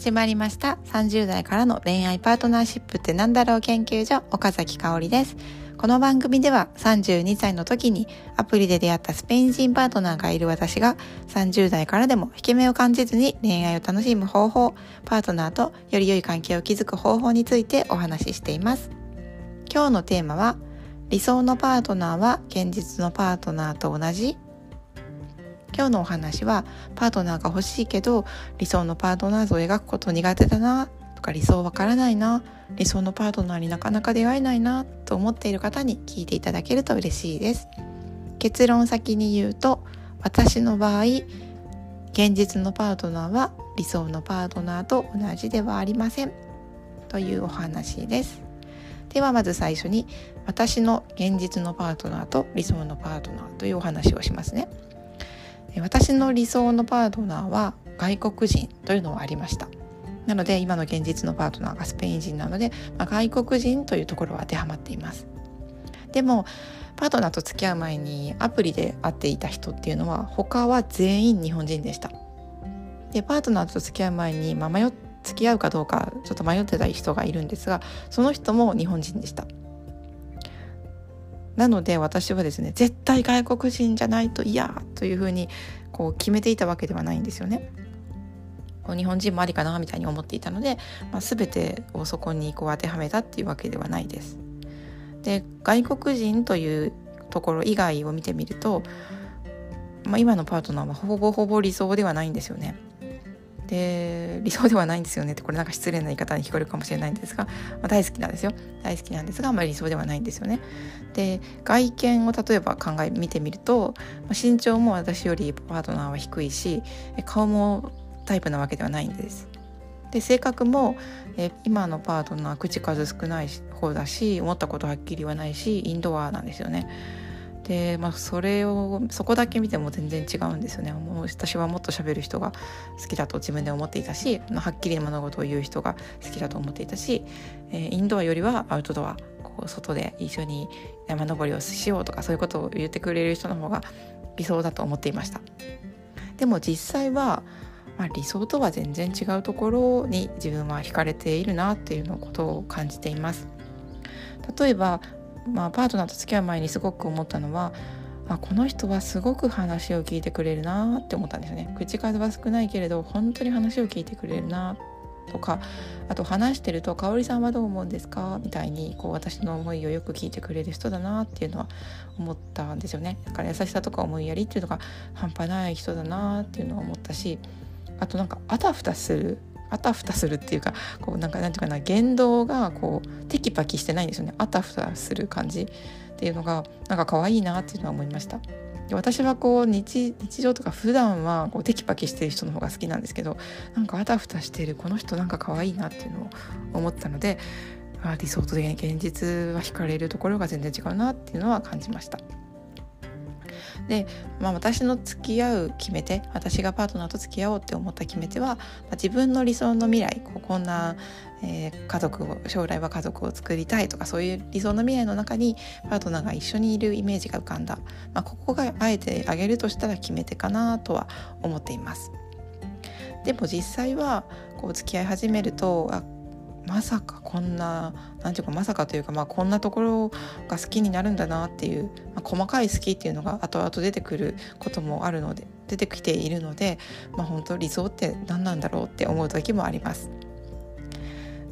始まりました。30代からの恋愛パートナーシップってなんだろう研究所岡崎香織です。この番組では32歳の時にアプリで出会ったスペイン人パートナーがいる私が30代からでも引け目を感じずに恋愛を楽しむ方法パートナーとより良い関係を築く方法についてお話ししています。今日のテーマは理想のパートナーは現実のパートナーと同じ？今日のお話はパートナーが欲しいけど理想のパートナー像を描くこと苦手だなとか理想わからないな理想のパートナーになかなか出会えないなと思っている方に聞いていただけると嬉しいです。結論先に言うと私の場合現実のパートナーは理想のパートナーと同じではありませんというお話です。ではまず最初に私の現実のパートナーと理想のパートナーというお話をしますね。私の理想のパートナーは外国人というのはありました。なので今の現実のパートナーがスペイン人なので、まあ、外国人というところは当てはまっています。でもパートナーと付き合う前にアプリで会っていた人っていうのは他は全員日本人でした。でパートナーと付き合う前に、まあ、迷付き合うかどうかちょっと迷ってた人がいるんですがその人も日本人でした。なので私はですね絶対外国人じゃないと嫌というふうにこう決めていたわけではないんですよね。日本人もありかなみたいに思っていたので、まあ、全てをそこにこう当てはめたっていうわけではないです。で外国人というところ以外を見てみると、まあ、今のパートナーはほぼほぼ理想ではないんですよね。で理想ではないんですよねってこれなんか失礼な言い方に聞こえるかもしれないんですが、まあ、大好きなんですよ大好きなんですがあんまり理想ではないんですよね。で外見を例えば考え見てみると、まあ、身長も私よりパートナーは低いし顔もタイプなわけではないんです。で性格もえ今のパートナー口数少ない方だし思ったことはっきり言わないしインドアなんですよね。でまあそれをそこだけ見ても全然違うんですよね。もう私はもっと喋る人が好きだと自分で思っていたしはっきり物事を言う人が好きだと思っていたし、えー、インドアよりはアウトドアこう外で一緒に山登りをしようとかそういうことを言ってくれる人の方が理想だと思っていました。でも実際は、まあ、理想とは全然違うところに自分は惹かれているなっていうのことを感じています。例えばまあ、パートナーと付き合う前にすごく思ったのはあこの人はすごく話を聞いてくれるなって思ったんですよね口数は少ないけれど本当に話を聞いてくれるなとかあと話してると「香織さんはどう思うんですか?」みたいにこう私の思いをよく聞いてくれる人だなっていうのは思ったんですよねだから優しさとか思いやりっていうのが半端ない人だなっていうのは思ったしあとなんかあたふたするあたふたするっていうかこうなんかなんていうかな言動がこうテキパキしてないんですよねあたふたする感じっていうのがなんか可愛いなっていうのは思いました。で私はこう日常とか普段はこうテキパキしてる人の方が好きなんですけどなんかあたふたしてるこの人なんか可愛いなっていうのを思ったので理想と現実は惹かれるところが全然違うなっていうのは感じました。で、まあ、私の付き合う決め手私がパートナーと付き合おうって思った決め手は、まあ、自分の理想の未来こんな、えー、家族を将来は家族を作りたいとかそういう理想の未来の中にパートナーが一緒にいるイメージが浮かんだ、まあ、ここがあえてあげるとしたら決め手かなとは思っています。でも実際はこう付き合い始めるとまさかこんな何ていうかまさかというか、まあ、こんなところが好きになるんだなっていう、まあ、細かい好きっていうのが後々出てくることもあるので出てきているので、まあ、本当理想って何なんだろうって思う時もあります。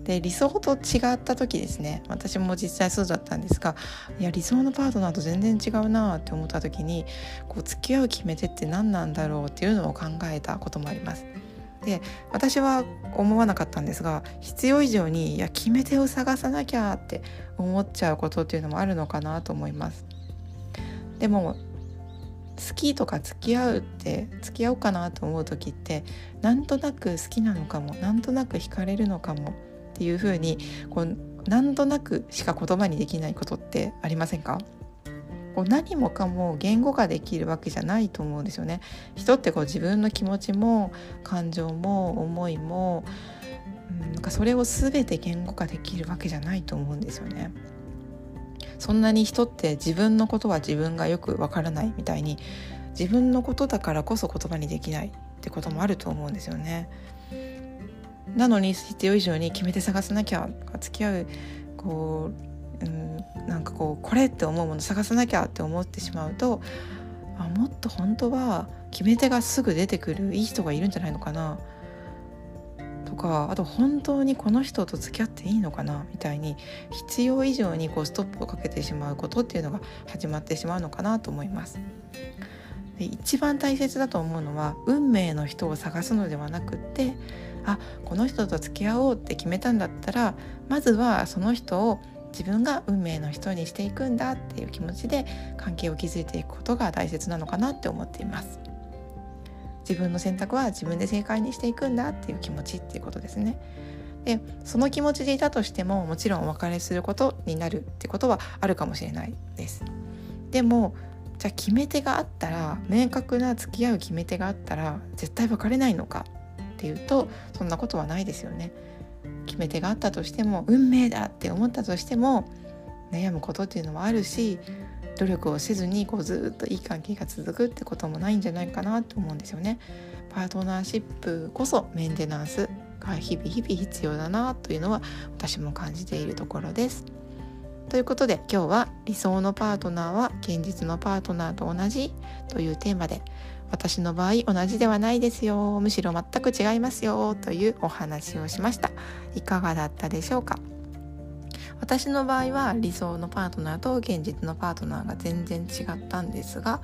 で理想と違った時ですね私も実際そうだったんですがいや理想のパートナーと全然違うなって思った時にこう付き合う決め手って何なんだろうっていうのを考えたこともあります。で私は思わなかったんですが必要以上にいや決め手を探さなきゃって思っちゃうことっていうのもあるのかなと思います。でも好きとか付き合うって付き合おうかなと思う時ってなんとなく好きなのかもなんとなく惹かれるのかもっていうふうにこうなんとなくしか言葉にできないことってありませんか？こう何もかも言語化できるわけじゃないと思うんですよね。人ってこう自分の気持ちも感情も思いも、なんかそれを全て言語化できるわけじゃないと思うんですよね。そんなに人って自分のことは自分がよくわからないみたいに自分のことだからこそ言葉にできないってこともあると思うんですよね。なのに必要以上に決めて探さなきゃ付き合うこう、うん、なんかこうこれって思うもの探さなきゃって思ってしまうとあもっと本当は決め手がすぐ出てくるいい人がいるんじゃないのかなとかあと本当にこの人と付き合っていいのかなみたいに必要以上にこうストップをかけてしまうことっていうのが始まってしまうのかなと思います。で一番大切だと思うのは運命の人を探すのではなくってあこの人と付き合おうって決めたんだったらまずはその人を自分が運命の人にしていくんだっていう気持ちで関係を築いていくことが大切なのかなって思っています。自分の選択は自分で正解にしていくんだっていう気持ちっていうことですね。でその気持ちでいたとしてももちろんお別れすることになるってことはあるかもしれないです。でもじゃあ決め手があったら明確な付き合う決め手があったら絶対別れないのかっていうとそんなことはないですよね。決め手があったとしても運命だって思ったとしても悩むことっていうのはあるし努力をせずにこうずっといい関係が続くってこともないんじゃないかなと思うんですよね。パートナーシップこそメンテナンスが日々日々必要だなというのは私も感じているところです。ということで今日は理想のパートナーは現実のパートナーと同じというテーマで私の場合同じではないですよ。むしろ全く違いますよ。というお話をしました。いかがだったでしょうか？私の場合は理想のパートナーと現実のパートナーが全然違ったんですが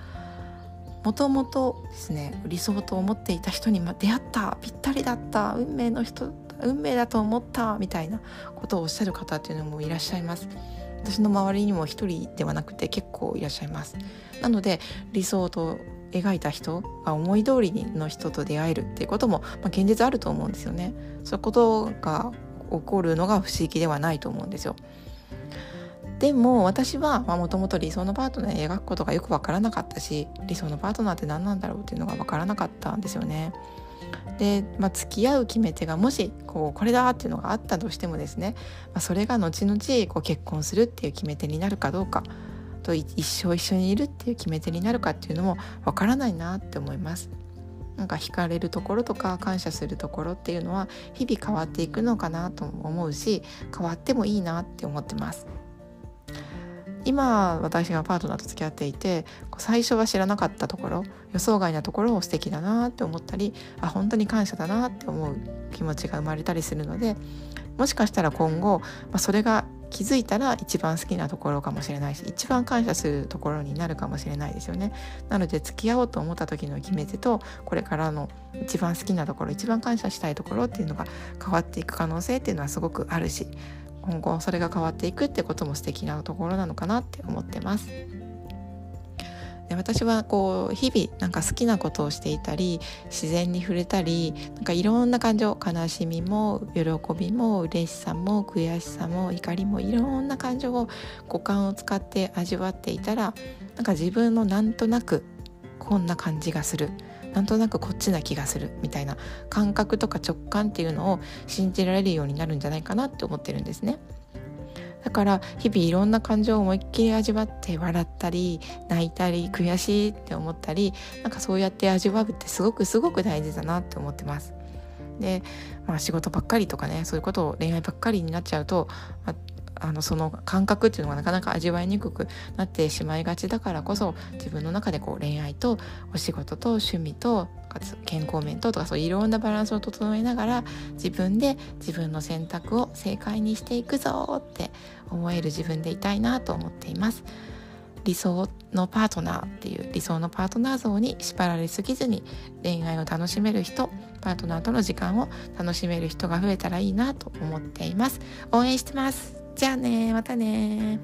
もともとですね理想と思っていた人に出会ったぴったりだった運命の人運命だと思ったみたいなことをおっしゃる方っていうのもいらっしゃいます。私の周りにも一人ではなくて結構いらっしゃいます。なので理想と描いた人が思い通りの人と出会えるっていうことも、まあ、現実あると思うんですよね。そういうことが起こるのが不思議ではないと思うんですよ。でも私はもともと理想のパートナーを描くことがよく分からなかったし理想のパートナーって何なんだろうっていうのが分からなかったんですよね。で、まあ、付き合う決め手がもしこうこれだっていうのがあったとしてもですね、まあ、それが後々こう結婚するっていう決め手になるかどうか。と一生一緒にいるっていう決め手になるかっていうのもわからないなって思います。なんか惹かれるところとか感謝するところっていうのは日々変わっていくのかなと思うし変わってもいいなって思ってます。今私がパートナーと付き合っていて最初は知らなかったところ予想外なところを素敵だなって思ったりあ本当に感謝だなって思う気持ちが生まれたりするのでもしかしたら今後、まあ、それが気づいたら一番好きなところかもしれないし一番感謝するところになるかもしれないですよねなので付き合おうと思った時の決め手とこれからの一番好きなところ一番感謝したいところっていうのが変わっていく可能性っていうのはすごくあるし今後それが変わっていくってことも素敵なところなのかなって思ってます。で私はこう日々なんか好きなことをしていたり自然に触れたりなんかいろんな感情悲しみも喜びも嬉しさも悔しさも怒りもいろんな感情を五感を使って味わっていたらなんか自分のなんとなくこんな感じがするなんとなくこっちな気がするみたいな感覚とか直感っていうのを信じられるようになるんじゃないかなって思ってるんですね。だから日々いろんな感情を思いっきり味わって笑ったり泣いたり悔しいって思ったりなんかそうやって味わうってすごくすごく大事だなって思ってます。で、まあ、仕事ばっかりとかねそういうことを恋愛ばっかりになっちゃうと、まあ、あのその感覚っていうのがなかなか味わいにくくなってしまいがちだからこそ自分の中でこう恋愛とお仕事と趣味と健康面ととかそういろんなバランスを整えながら自分で自分の選択を正解にしていくぞって思える自分でいたいなと思っています。理想のパートナーっていう理想のパートナー像に縛られすぎずに恋愛を楽しめる人パートナーとの時間を楽しめる人が増えたらいいなと思っています応援してますじゃあねまたね